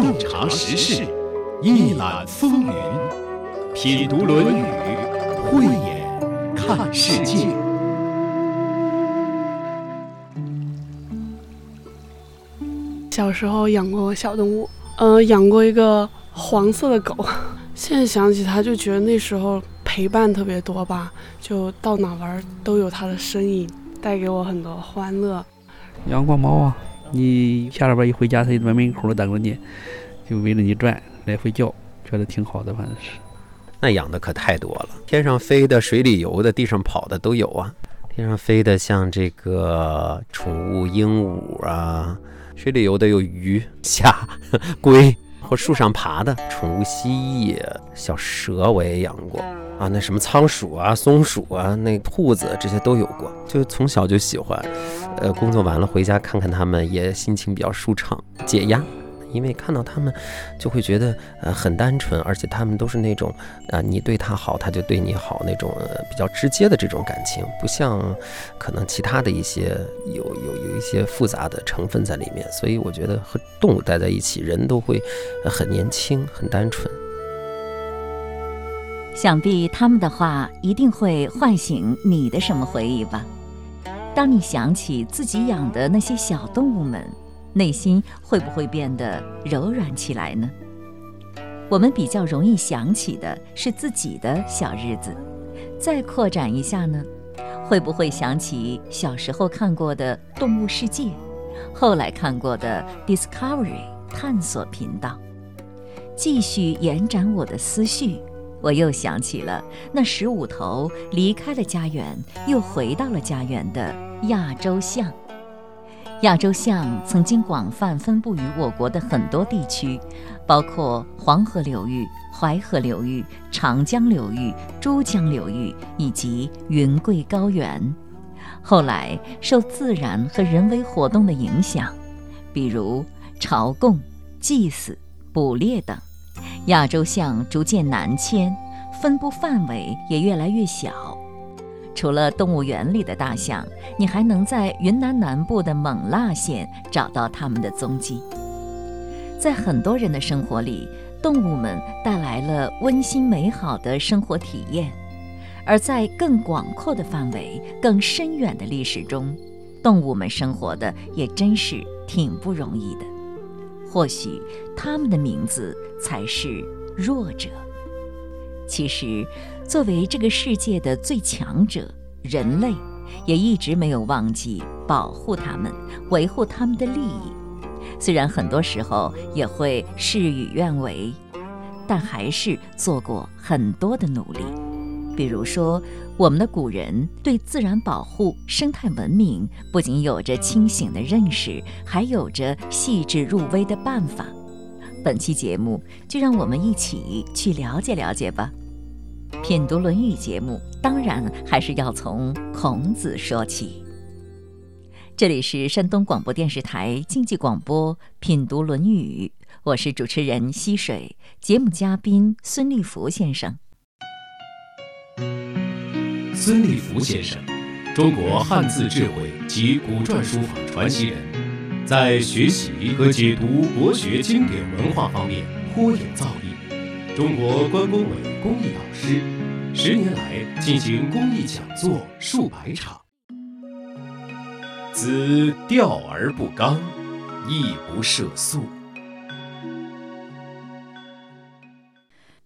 洞察时事，一览风云，品读《论语》，慧眼看世界。小时候养过小动物，呃，养过一个黄色的狗。现在想起它，就觉得那时候陪伴特别多吧，就到哪玩都有它的身影，带给我很多欢乐。养过猫啊，你下了班一回家，它就在门口等着你，就围着你转，来回叫，觉得挺好的，反正是。那养的可太多了，天上飞的、水里游的、地上跑的都有啊。天上飞的像这个宠物鹦鹉啊，水里游的有鱼、虾、龟。或树上爬的宠物蜥蜴、小蛇我也养过啊，那什么仓鼠啊、松鼠啊、那兔子这些都有过，就从小就喜欢。呃，工作完了回家看看它们，也心情比较舒畅，解压。因为看到他们，就会觉得呃很单纯，而且他们都是那种啊你对他好，他就对你好那种比较直接的这种感情，不像可能其他的一些有有有一些复杂的成分在里面。所以我觉得和动物待在一起，人都会很年轻、很单纯。想必他们的话一定会唤醒你的什么回忆吧？当你想起自己养的那些小动物们。内心会不会变得柔软起来呢？我们比较容易想起的是自己的小日子，再扩展一下呢，会不会想起小时候看过的《动物世界》，后来看过的 Discovery 探索频道？继续延展我的思绪，我又想起了那十五头离开了家园又回到了家园的亚洲象。亚洲象曾经广泛分布于我国的很多地区，包括黄河流域、淮河流域、长江流域、珠江流域以及云贵高原。后来受自然和人为活动的影响，比如朝贡、祭祀、捕猎等，亚洲象逐渐南迁，分布范围也越来越小。除了动物园里的大象，你还能在云南南部的勐腊县找到它们的踪迹。在很多人的生活里，动物们带来了温馨美好的生活体验；而在更广阔的范围、更深远的历史中，动物们生活的也真是挺不容易的。或许，他们的名字才是弱者。其实，作为这个世界的最强者，人类也一直没有忘记保护它们、维护它们的利益。虽然很多时候也会事与愿违，但还是做过很多的努力。比如说，我们的古人对自然保护、生态文明不仅有着清醒的认识，还有着细致入微的办法。本期节目，就让我们一起去了解了解吧。品读《论语》节目，当然还是要从孔子说起。这里是山东广播电视台经济广播《品读论语》，我是主持人溪水，节目嘉宾孙立福先生。孙立福先生，中国汉字智慧及古篆书法传奇人，在学习和解读国学经典文化方面颇有造诣。中国关工委公益导师，十年来进行公益讲座数百场。子钓而不刚，亦不涉宿。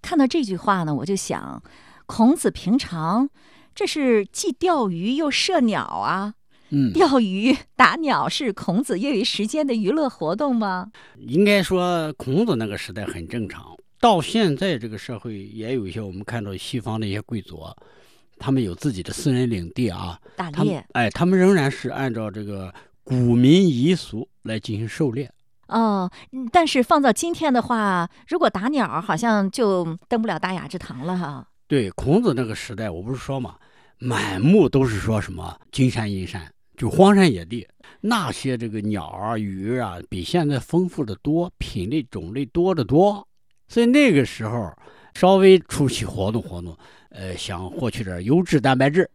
看到这句话呢，我就想，孔子平常这是既钓鱼又射鸟啊。嗯，钓鱼打鸟是孔子业余时间的娱乐活动吗？应该说，孔子那个时代很正常。到现在这个社会，也有一些我们看到西方的一些贵族，他们有自己的私人领地啊，打猎。哎，他们仍然是按照这个古民遗俗来进行狩猎。哦，但是放到今天的话，如果打鸟，好像就登不了大雅之堂了哈。对，孔子那个时代，我不是说嘛，满目都是说什么金山银山，就荒山野地，那些这个鸟啊、鱼啊，比现在丰富的多，品类种类多得多。所以那个时候，稍微出去活动活动，呃，想获取点优质蛋白质，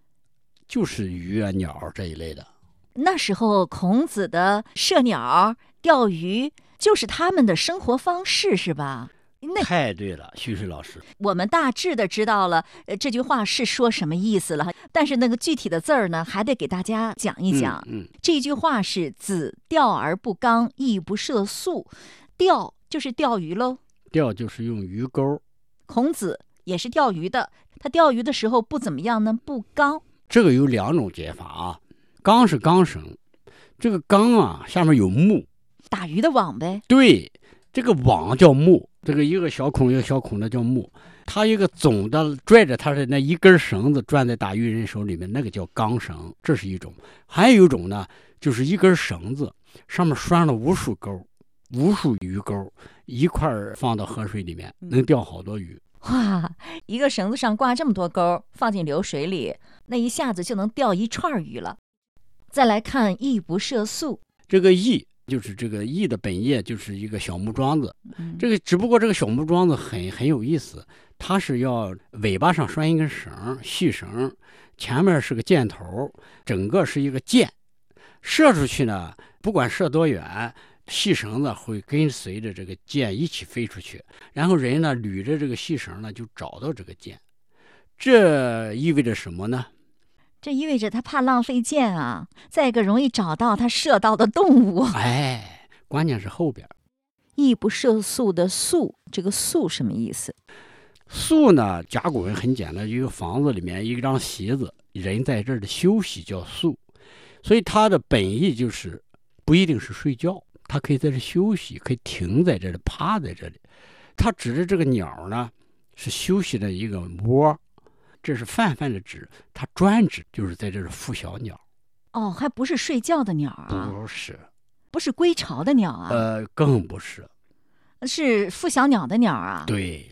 就是鱼啊、鸟这一类的。那时候孔子的射鸟、钓鱼，就是他们的生活方式，是吧？那太对了，徐水老师。我们大致的知道了，呃，这句话是说什么意思了。但是那个具体的字儿呢，还得给大家讲一讲。嗯，这句话是“子钓而不刚，亦不涉宿”。钓就是钓鱼喽。钓就是用鱼钩。孔子也是钓鱼的，他钓鱼的时候不怎么样呢？不刚。这个有两种解法啊。刚是纲绳，这个纲啊下面有木，打鱼的网呗。对，这个网叫木。这个一个小孔一个小孔的叫木，它一个总的拽着它的那一根绳子转在打鱼人手里面，那个叫钢绳，这是一种。还有一种呢，就是一根绳子上面拴了无数钩，无数鱼钩一块儿放到河水里面，能钓好多鱼。哇，一个绳子上挂这么多钩，放进流水里，那一下子就能钓一串鱼了。再来看“易不涉宿”，这个“易”。就是这个义的本业就是一个小木桩子，这个只不过这个小木桩子很很有意思，它是要尾巴上拴一根绳，细绳，前面是个箭头，整个是一个箭，射出去呢，不管射多远，细绳子会跟随着这个箭一起飞出去，然后人呢捋着这个细绳呢就找到这个箭，这意味着什么呢？这意味着他怕浪费箭啊！再一个，容易找到他射到的动物。哎，关键是后边“易不射宿”的“宿”，这个“宿”什么意思？“宿”呢？甲骨文很简单，一个房子里面一张席子，人在这儿的休息叫“宿”，所以它的本意就是不一定是睡觉，它可以在这休息，可以停在这里，趴在这里。它指的这个鸟呢，是休息的一个窝。这是泛泛的指，它专指就是在这儿孵小鸟。哦，还不是睡觉的鸟啊？不是，不是归巢的鸟啊？呃，更不是，是孵小鸟的鸟啊？对，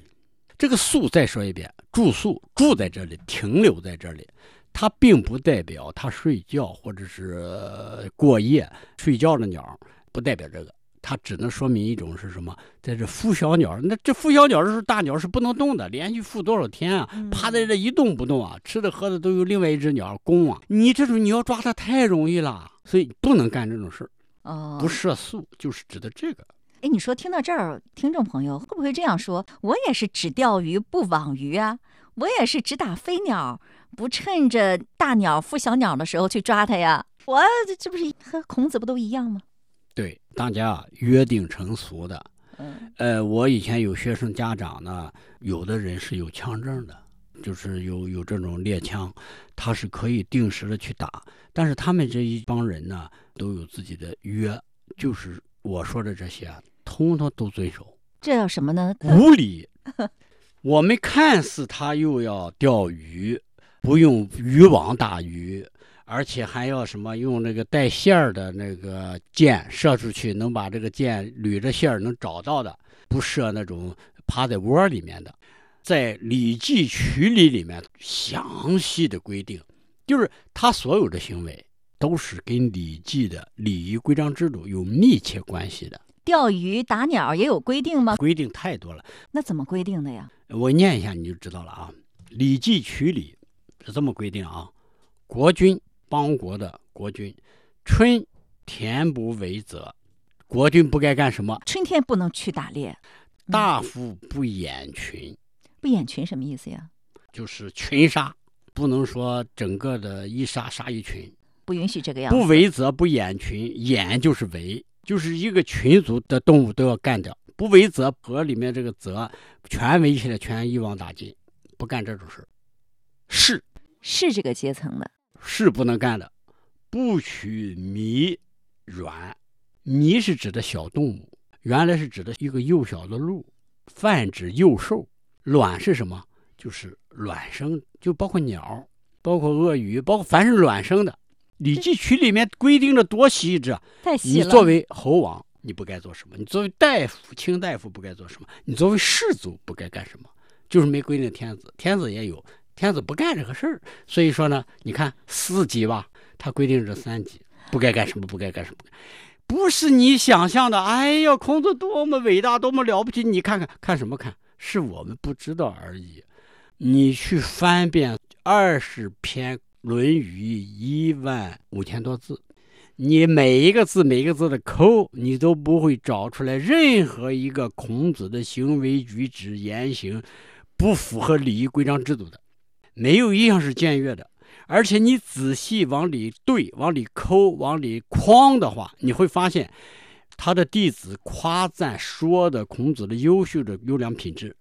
这个宿再说一遍，住宿住在这里，停留在这里，它并不代表它睡觉或者是过夜睡觉的鸟，不代表这个。它只能说明一种是什么，在这孵小鸟，那这孵小鸟的时候，大鸟是不能动的，连续孵多少天啊，趴在这一动不动啊，吃的喝的都有另外一只鸟供啊。你这种你要抓它太容易了，所以不能干这种事儿。哦，不涉宿就是指的这个。哎，你说听到这儿，听众朋友会不会这样说？我也是只钓鱼不网鱼啊，我也是只打飞鸟，不趁着大鸟孵小鸟的时候去抓它呀。我这不是和孔子不都一样吗？对，大家约定成俗的。嗯，呃，我以前有学生家长呢，有的人是有枪证的，就是有有这种猎枪，他是可以定时的去打。但是他们这一帮人呢，都有自己的约，就是我说的这些，通通都遵守。这叫什么呢？无理。我们看似他又要钓鱼，不用渔网打鱼。而且还要什么用那个带线儿的那个箭射出去，能把这个箭捋着线儿能找到的，不射那种趴在窝里面的。在《礼记曲礼》里面详细的规定，就是他所有的行为都是跟《礼记》的礼仪规章制度有密切关系的。钓鱼打鸟也有规定吗？规定太多了。那怎么规定的呀？我念一下你就知道了啊，《礼记曲礼》是这么规定啊，国君。邦国的国君，春田不为泽，国君不该干什么？春天不能去打猎。大夫不掩群，不掩群什么意思呀？就是群杀，不能说整个的一杀杀一群，不允许这个样子。不为则不掩群，掩就是围，就是一个群族的动物都要干掉。不为泽，河里面这个则全围起来，全一网打尽，不干这种事是是这个阶层的。是不能干的，不取麋卵，麋是指的小动物，原来是指的一个幼小的鹿，泛指幼兽。卵是什么？就是卵生，就包括鸟，包括鳄鱼，包括凡是卵生的。《礼记曲》里面规定的多细致啊！太细了。你作为猴王，你不该做什么？你作为大夫、卿大夫不该做什么？你作为士族不该干什么？就是没规定天子，天子也有。天子不干这个事儿，所以说呢，你看四级吧，他规定这三级，不该干什么，不该干什么，不是你想象的。哎呀，孔子多么伟大，多么了不起！你看看看什么看？是我们不知道而已。你去翻遍二十篇《论语》，一万五千多字，你每一个字每一个字的抠，你都不会找出来任何一个孔子的行为举止言行不符合礼仪规章制度的，没有一样是僭越的。而且你仔细往里对、往里抠、往里框的话，你会发现，他的弟子夸赞说的孔子的优秀的优良品质，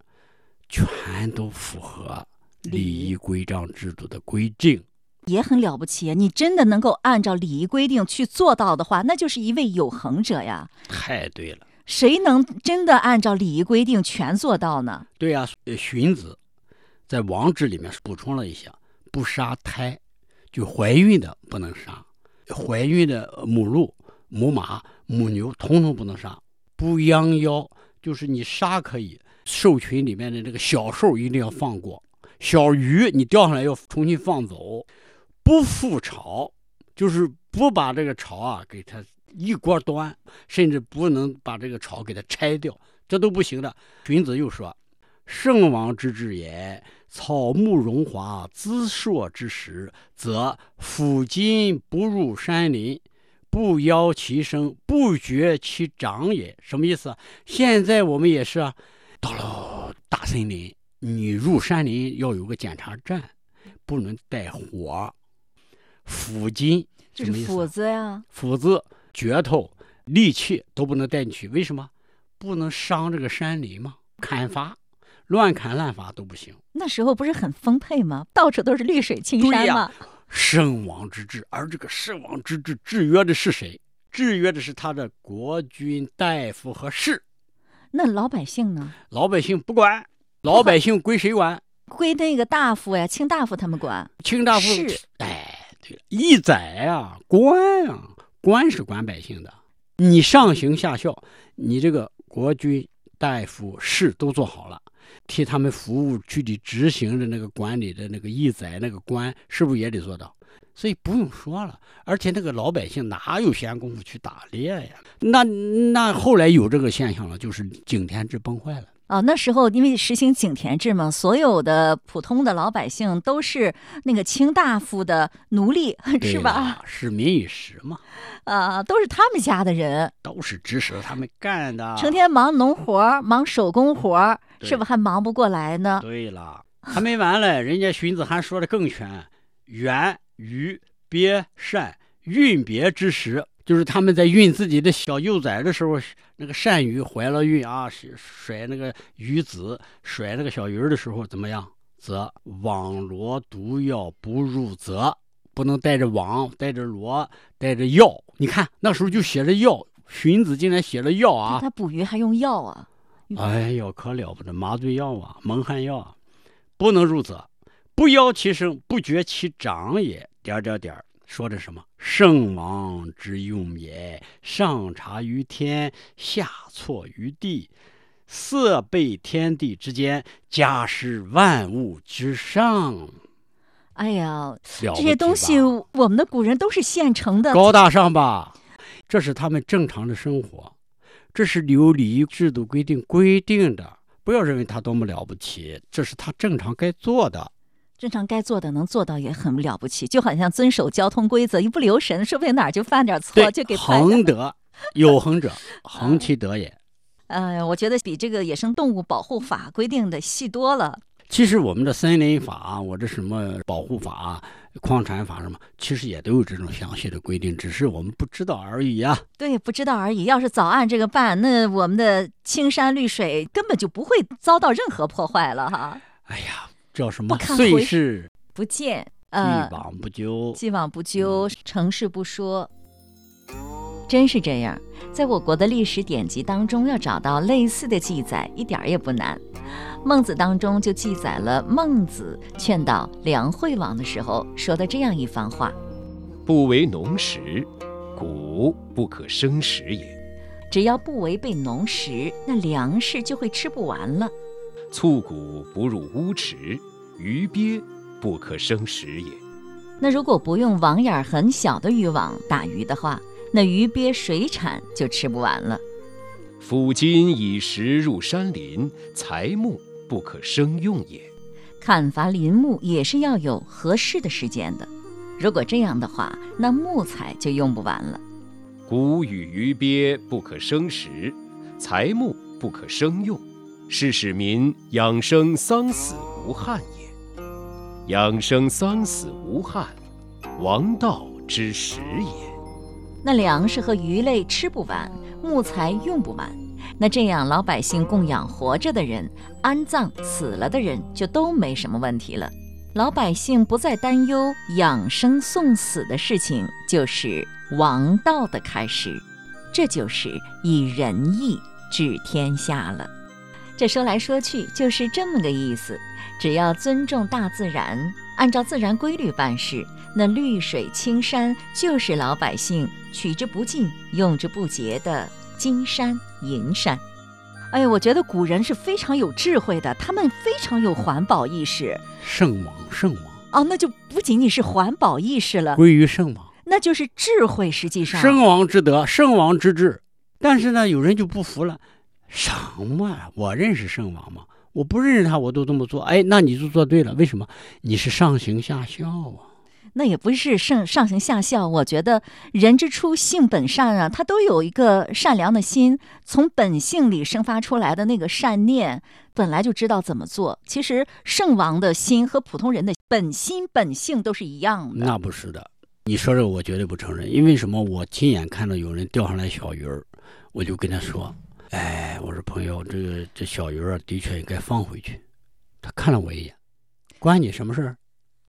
全都符合礼仪规章制度的规定。也很了不起。你真的能够按照礼仪规定去做到的话，那就是一位有恒者呀。太对了，谁能真的按照礼仪规定全做到呢？对呀、呃荀子在《王志》里面补充了一下，不杀胎，就怀孕的不能杀，怀孕的母鹿、母马、母牛统统不能杀，不殃妖，就是你杀可以，兽群里面的这个小兽一定要放过，小鱼你钓上来要重新放走，不覆巢，就是不把这个巢啊给它一锅端，甚至不能把这个巢给它拆掉，这都不行的。荀子又说。圣王之治也，草木荣华，姿硕之时，则抚今不入山林，不邀其声，不绝其长也。什么意思啊？现在我们也是啊，到了大森林，你入山林要有个检查站，不能带火。抚今这是斧？子呀。斧子、镢头、利器都不能带进去，为什么？不能伤这个山林嘛，砍伐。乱砍滥伐都不行。那时候不是很丰沛吗？到处都是绿水青山嘛。圣王之治，而这个圣王之治制约的是谁？制约的是他的国君、大夫和士，那老百姓呢？老百姓不管，老百姓归谁管？归那个大夫呀、卿大夫他们管。卿大夫是，哎，对了，义宰啊，官啊，官是管百姓的。你上行下效，你这个国君、大夫、士都做好了，替他们服务、具体执行的那个管理的那个义宰那个官，是不是也得做到？所以不用说了，而且那个老百姓哪有闲工夫去打猎呀？那那后来有这个现象了，就是井田制崩坏了。哦，那时候因为实行井田制嘛，所有的普通的老百姓都是那个卿大夫的奴隶，是吧？了？是民以食嘛，啊，都是他们家的人，都是指使他们干的。成天忙农活、忙手工活是不是还忙不过来呢？对了，还没完嘞，人家荀子还说的更全，源于鳖善运别之时，就是他们在运自己的小幼崽的时候，那个鳝鱼怀了孕啊，是甩那个鱼子，甩那个小鱼儿的时候怎么样？则网罗毒药不入则，不能带着网，带着罗，带着药。你看那时候就写着药，荀子竟然写了药啊！他捕鱼还用药啊？哎呦，可了不得，麻醉药啊，蒙汗药啊，不能入则，不邀其声，不觉其长也。点点点儿，说的什么？圣王之用也，上察于天，下错于地，色备天地之间，家施万物之上。哎呀，这些东西我们的古人都是现成的，高大上吧？这是他们正常的生活，这是由礼仪制度规定规定的。不要认为他多么了不起，这是他正常该做的。正常该做的能做到也很了不起，就好像遵守交通规则，一不留神，说不定哪儿就犯点错，就给判了。恒德，有恒者，恒其德也。哎呀，我觉得比这个野生动物保护法规定的细多了。其实我们的森林法，我这什么保护法、矿产法什么，其实也都有这种详细的规定，只是我们不知道而已啊。对，不知道而已。要是早按这个办，那我们的青山绿水根本就不会遭到任何破坏了哈。哎呀，叫什么？岁堪回事不见，既呃，往不咎。既往不咎，成事不说。真是这样，在我国的历史典籍当中，要找到类似的记载，一点儿也不难。孟子当中就记载了孟子劝导梁惠王的时候说的这样一番话：不为农时，谷不可生食也；只要不违背农时，那粮食就会吃不完了。促谷不入乌池，鱼鳖不可生食也。那如果不用网眼儿很小的渔网打鱼的话，那鱼鳖水产就吃不完了。夫今以食入山林，材木不可生用也。砍伐林木也是要有合适的时间的。如果这样的话，那木材就用不完了。古语鱼鳖不可生食，材木不可生用，是使民养生丧死无憾也。养生丧死无憾，王道之始也。那粮食和鱼类吃不完，木材用不完，那这样老百姓供养活着的人，安葬死了的人就都没什么问题了。老百姓不再担忧养生送死的事情，就是王道的开始。这就是以仁义治天下了。这说来说去就是这么个意思。只要尊重大自然，按照自然规律办事，那绿水青山就是老百姓取之不尽、用之不竭的金山银山。哎呀，我觉得古人是非常有智慧的，他们非常有环保意识。圣王，圣王哦，那就不仅仅是环保意识了，归于圣王，那就是智慧。实际上，圣王之德，圣王之治。但是呢，有人就不服了，什么？我认识圣王吗？我不认识他，我都这么做。哎，那你就做对了。为什么？你是上行下效啊。那也不是上上行下效，我觉得人之初性本善啊，他都有一个善良的心，从本性里生发出来的那个善念，本来就知道怎么做。其实圣王的心和普通人的本心本性都是一样的。那不是的，你说这个我绝对不承认，因为什么？我亲眼看到有人钓上来小鱼儿，我就跟他说：“哎，我说朋友，这个这小鱼儿的确应该放回去。”他看了我一眼，关你什么事儿？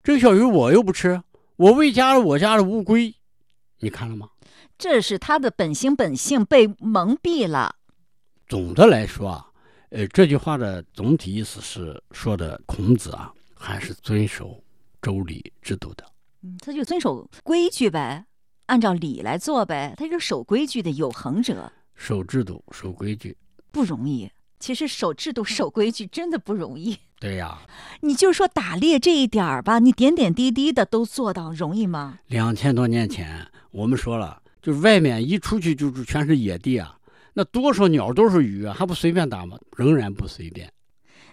这个小鱼我又不吃。我喂家了我家的乌龟，你看了吗？这是他的本性本性被蒙蔽了。总的来说啊，呃，这句话的总体意思是说的孔子啊，还是遵守周礼制度的。嗯，他就遵守规矩呗，按照礼来做呗。他是守规矩的有恒者。守制度、守规矩不容易。其实守制度、守规矩真的不容易。对呀，你就说打猎这一点儿吧，你点点滴滴的都做到，容易吗？两千多年前，我们说了，就是外面一出去就是全是野地啊，那多少鸟都是鱼啊，还不随便打吗？仍然不随便。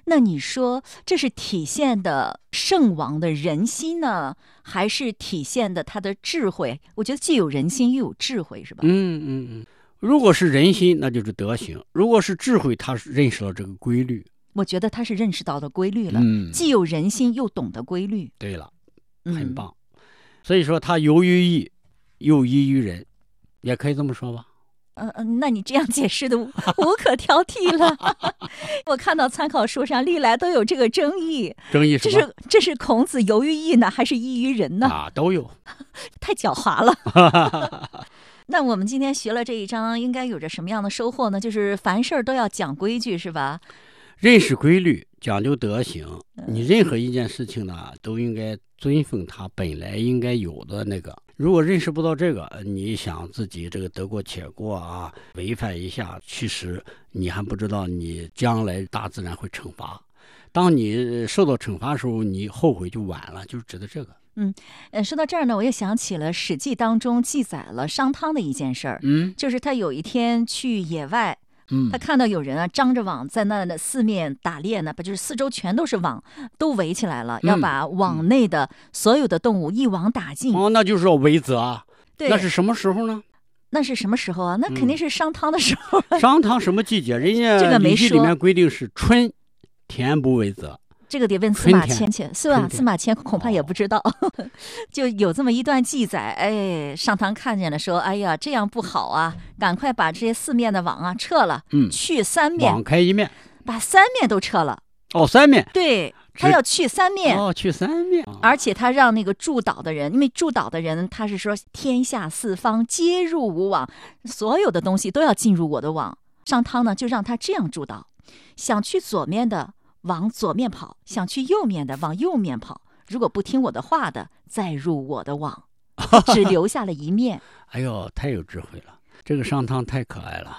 那你说这是体现的圣王的人心呢，还是体现的他的智慧？我觉得既有人心又有智慧，是吧？嗯嗯嗯。如果是人心，那就是德行；如果是智慧，他是认识了这个规律。我觉得他是认识到的规律了，既有人心，又懂得规律。对了，很棒。所以说他由于义，又依于人，也可以这么说吧。嗯嗯，那你这样解释的 无可挑剔了。我看到参考书上历来都有这个争议，争议这是这是孔子由于义呢，还是依于人呢？啊，都有。太狡猾了。那我们今天学了这一章，应该有着什么样的收获呢？就是凡事都要讲规矩，是吧？认识规律，讲究德行。你任何一件事情呢，都应该尊奉它本来应该有的那个。如果认识不到这个，你想自己这个得过且过啊，违反一下，其实你还不知道你将来大自然会惩罚。当你受到惩罚的时候，你后悔就晚了，就是指的这个。嗯，呃，说到这儿呢，我又想起了《史记》当中记载了商汤的一件事儿。嗯，就是他有一天去野外。他看到有人啊，张着网在那四面打猎呢，不就是四周全都是网，都围起来了，要把网内的所有的动物一网打尽。哦，那就是说围泽。对，那是什么时候呢？那是什么时候啊？那肯定是商汤的时候。商汤什么季节？人家《礼记》里面规定是春，田不为泽。这个得问司马迁去，是吧？司马迁恐怕也不知道，就有这么一段记载。哎，上堂看见了，说：“哎呀，这样不好啊，赶快把这些四面的网啊撤了，嗯，去三面，网开一面，把三面都撤了。哦，三面，对他要去三面，哦，去三面，而且他让那个筑岛的人，因为筑岛的人他是说天下四方皆入吾网，所有的东西都要进入我的网。上汤呢，就让他这样筑岛，想去左面的。”往左面跑，想去右面的往右面跑。如果不听我的话的，再入我的网，只留下了一面。哎呦，太有智慧了！这个商汤太可爱了。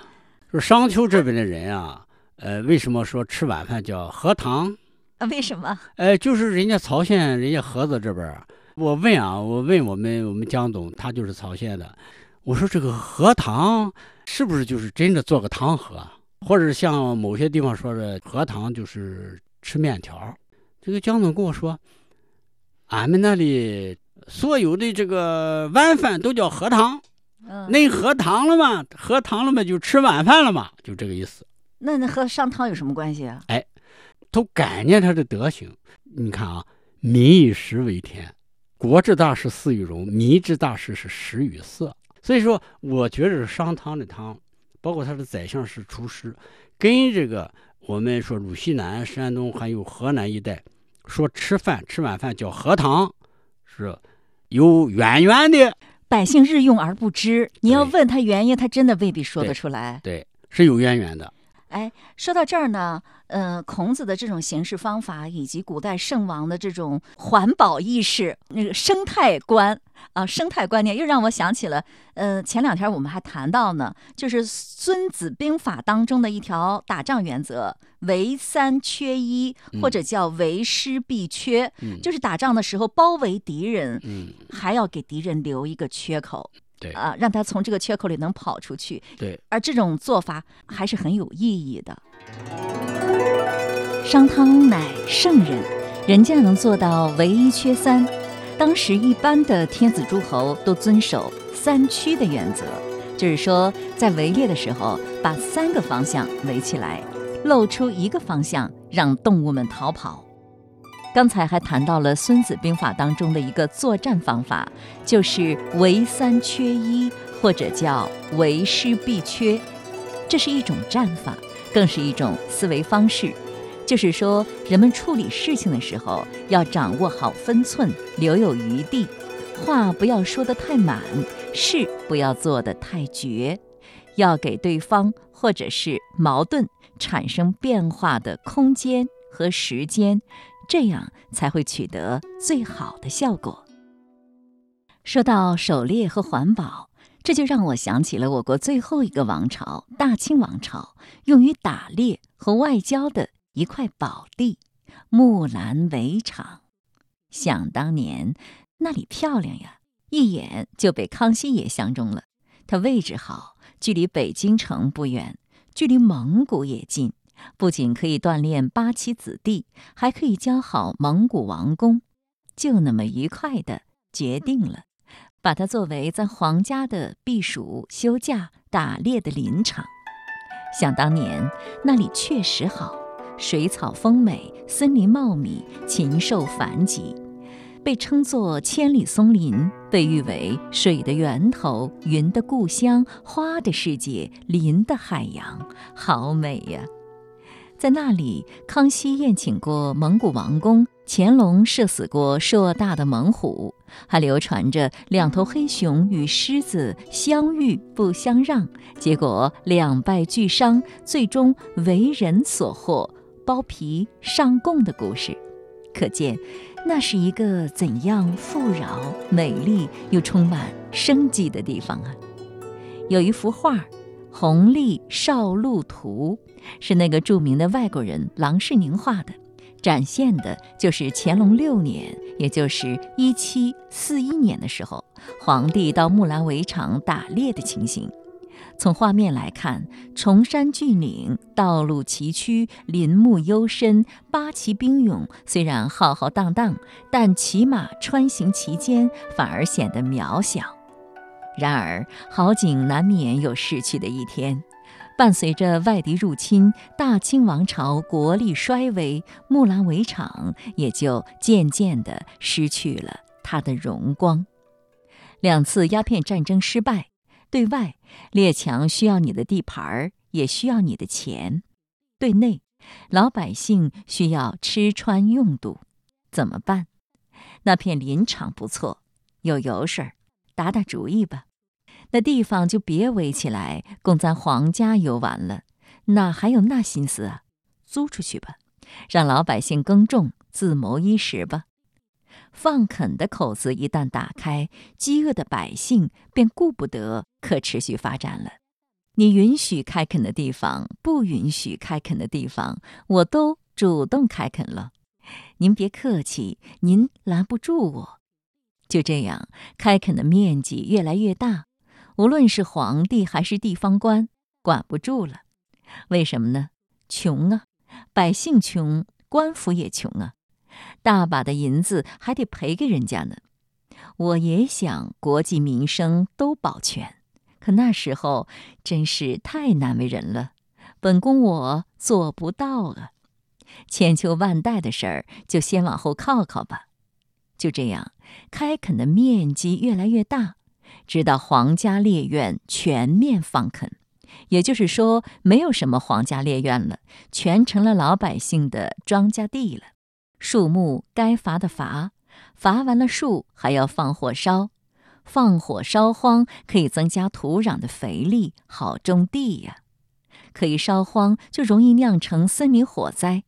说商丘这边的人啊，呃，为什么说吃晚饭叫喝堂？啊，为什么？呃，就是人家曹县，人家菏泽这边。我问啊，我问我们我们江总，他就是曹县的。我说这个喝堂是不是就是真的做个汤喝？或者像某些地方说的，喝汤就是吃面条。这个江总跟我说，俺们那里所有的这个晚饭都叫喝汤。嗯，那喝汤了嘛，喝汤了嘛，就吃晚饭了嘛，就这个意思。那那和上汤有什么关系啊？哎都感念他的德行。你看啊，民以食为天，国之大事祀与戎，民之大事是食与色。所以说，我觉得商汤的汤，包括他的宰相是厨师，跟这个我们说鲁西南、山东还有河南一带说吃饭吃晚饭叫喝汤，是有渊源的。百姓日用而不知，你要问他原因，他真的未必说得出来。对，是有渊源的。哎，说到这儿呢，呃，孔子的这种行事方法，以及古代圣王的这种环保意识、那个生态观啊，生态观念，又让我想起了，呃，前两天我们还谈到呢，就是《孙子兵法》当中的一条打仗原则：围三缺一，或者叫围师必缺，嗯。就是打仗的时候包围敌人，嗯，还要给敌人留一个缺口。对啊，让他从这个缺口里能跑出去。对，而这种做法还是很有意义的。商汤乃圣人，人家能做到唯一缺三。当时一般的天子诸侯都遵守三区的原则，就是说在围猎的时候，把三个方向围起来，露出一个方向，让动物们逃跑。刚才还谈到了《孙子兵法》当中的一个作战方法，就是围三缺一，或者叫围师必缺。这是一种战法，更是一种思维方式。就是说，人们处理事情的时候要掌握好分寸，留有余地，话不要说得太满，事不要做得太绝，要给对方或者是矛盾产生变化的空间和时间，这样才会取得最好的效果。说到狩猎和环保，这就让我想起了我国最后一个王朝——大清王朝，用于打猎和外交的一块宝地——木兰围场。想当年，那里漂亮呀，一眼就被康熙爷相中了。它位置好，距离北京城不远，距离蒙古也近，不仅可以锻炼八旗子弟，还可以教好蒙古王公。就那么愉快的决定了。把它作为在皇家的避暑、休假、打猎的林场。想当年，那里确实好，水草丰美，森林茂密，禽兽繁集，被称作“千里松林”，被誉为“水的源头、云的故乡、花的世界、林的海洋”，好美呀！在那里，康熙宴请过蒙古王公，乾隆射死过硕大的猛虎，还流传着两头黑熊与狮子相遇不相让，结果两败俱伤，最终为人所获，剥皮上供的故事。可见，那是一个怎样富饶、美丽又充满生机的地方啊！有一幅画，《红历少路图》。是那个著名的外国人郎世宁画的，展现的就是乾隆六年，也就是一七四一年的时候，皇帝到木兰围场打猎的情形。从画面来看，崇山峻岭，道路崎岖，林木幽深，八旗兵勇虽然浩浩荡荡，但骑马穿行其间，反而显得渺小。然而，好景难免有逝去的一天。伴随着外敌入侵，大清王朝国力衰微，木兰围场也就渐渐地失去了它的荣光。两次鸦片战争失败，对外列强需要你的地盘儿，也需要你的钱；对内，老百姓需要吃穿用度，怎么办？那片林场不错，有油水儿，打打主意吧。那地方就别围起来供咱皇家游玩了，哪还有那心思啊？租出去吧，让老百姓耕种，自谋衣食吧。放垦的口子一旦打开，饥饿的百姓便顾不得可持续发展了。你允许开垦的地方，不允许开垦的地方，我都主动开垦了。您别客气，您拦不住我。就这样，开垦的面积越来越大。无论是皇帝还是地方官，管不住了。为什么呢？穷啊，百姓穷，官府也穷啊，大把的银子还得赔给人家呢。我也想国计民生都保全，可那时候真是太难为人了，本宫我做不到啊。千秋万代的事儿，就先往后靠靠吧。就这样，开垦的面积越来越大，直到皇家猎院全面放垦，也就是说，没有什么皇家猎院了，全成了老百姓的庄稼地了。树木该伐的伐，伐完了树还要放火烧，放火烧荒可以增加土壤的肥力，好种地呀。可以烧荒，就容易酿成森林火灾。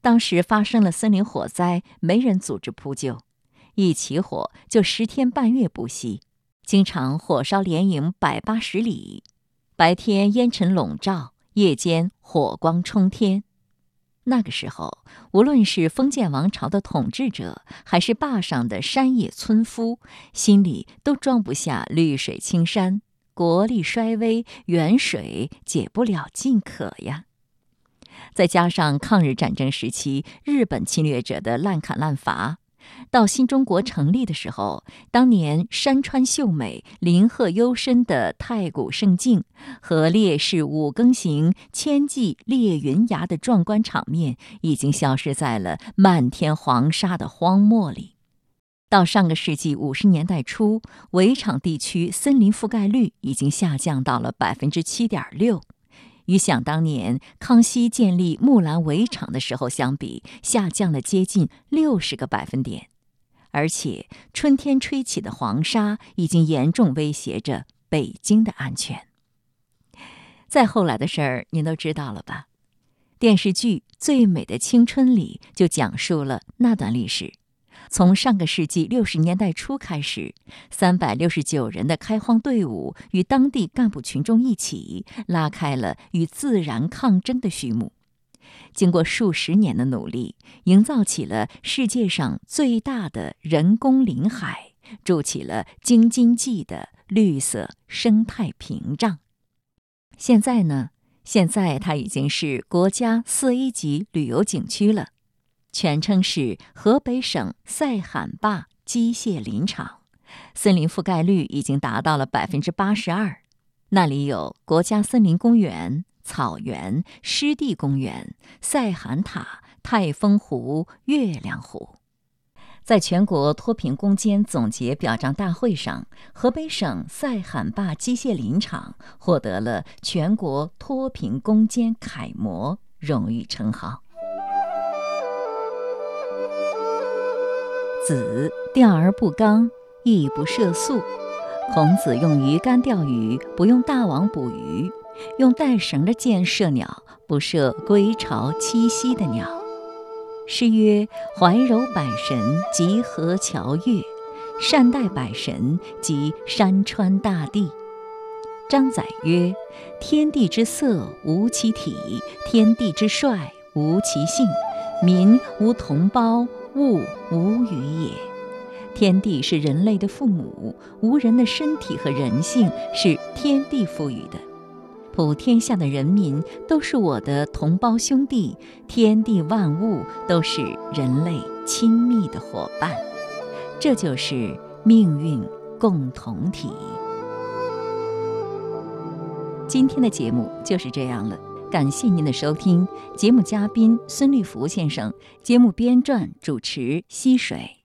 当时发生了森林火灾，没人组织扑救，一起火就十天半月不息，经常火烧连营百八十里，白天烟尘笼罩，夜间火光冲天。那个时候，无论是封建王朝的统治者，还是坝上的山野村夫，心里都装不下绿水青山，国力衰微，远水解不了近渴呀。再加上抗日战争时期日本侵略者的滥砍滥伐，到新中国成立的时候，当年山川秀美、林壑幽深的太古胜境和烈士五更行、千骑猎云崖的壮观场面，已经消失在了漫天黄沙的荒漠里。到上个世纪五十年代初，围场地区森林覆盖率已经下降到了百分之七点六。与想当年康熙建立木兰围场的时候相比，下降了接近六十个百分点，而且春天吹起的黄沙已经严重威胁着北京的安全。再后来的事儿，您都知道了吧？电视剧《最美的青春》里就讲述了那段历史。从上个世纪六十年代初开始，三百六十九人的开荒队伍与当地干部群众一起，拉开了与自然抗争的序幕。经过数十年的努力，营造起了世界上最大的人工林海，筑起了京津冀的绿色生态屏障。现在呢，现在它已经是国家四 A 级旅游景区了。全称是河北省塞罕坝机械林场，森林覆盖率已经达到了百分之八十二。那里有国家森林公园、草原、湿地公园、塞罕塔、太峰湖、月亮湖。在全国脱贫攻坚总结表彰大会上，河北省塞罕坝机械林场获得了全国脱贫攻坚楷模荣誉称号。子钓而不刚，亦不涉宿。孔子用鱼竿钓鱼，不用大网捕鱼；用带绳的箭射鸟，不射归巢栖息的鸟。诗曰：“怀柔百神，集河桥月；善待百神，集山川大地。”张载曰：“天地之色，无其体；天地之帅，无其性。民无同胞。”物无语也。天地是人类的父母，无人的身体和人性是天地赋予的。普天下的人民都是我的同胞兄弟，天地万物都是人类亲密的伙伴。这就是命运共同体。今天的节目就是这样了。感谢您的收听，节目嘉宾孙立福先生，节目编撰主持溪水。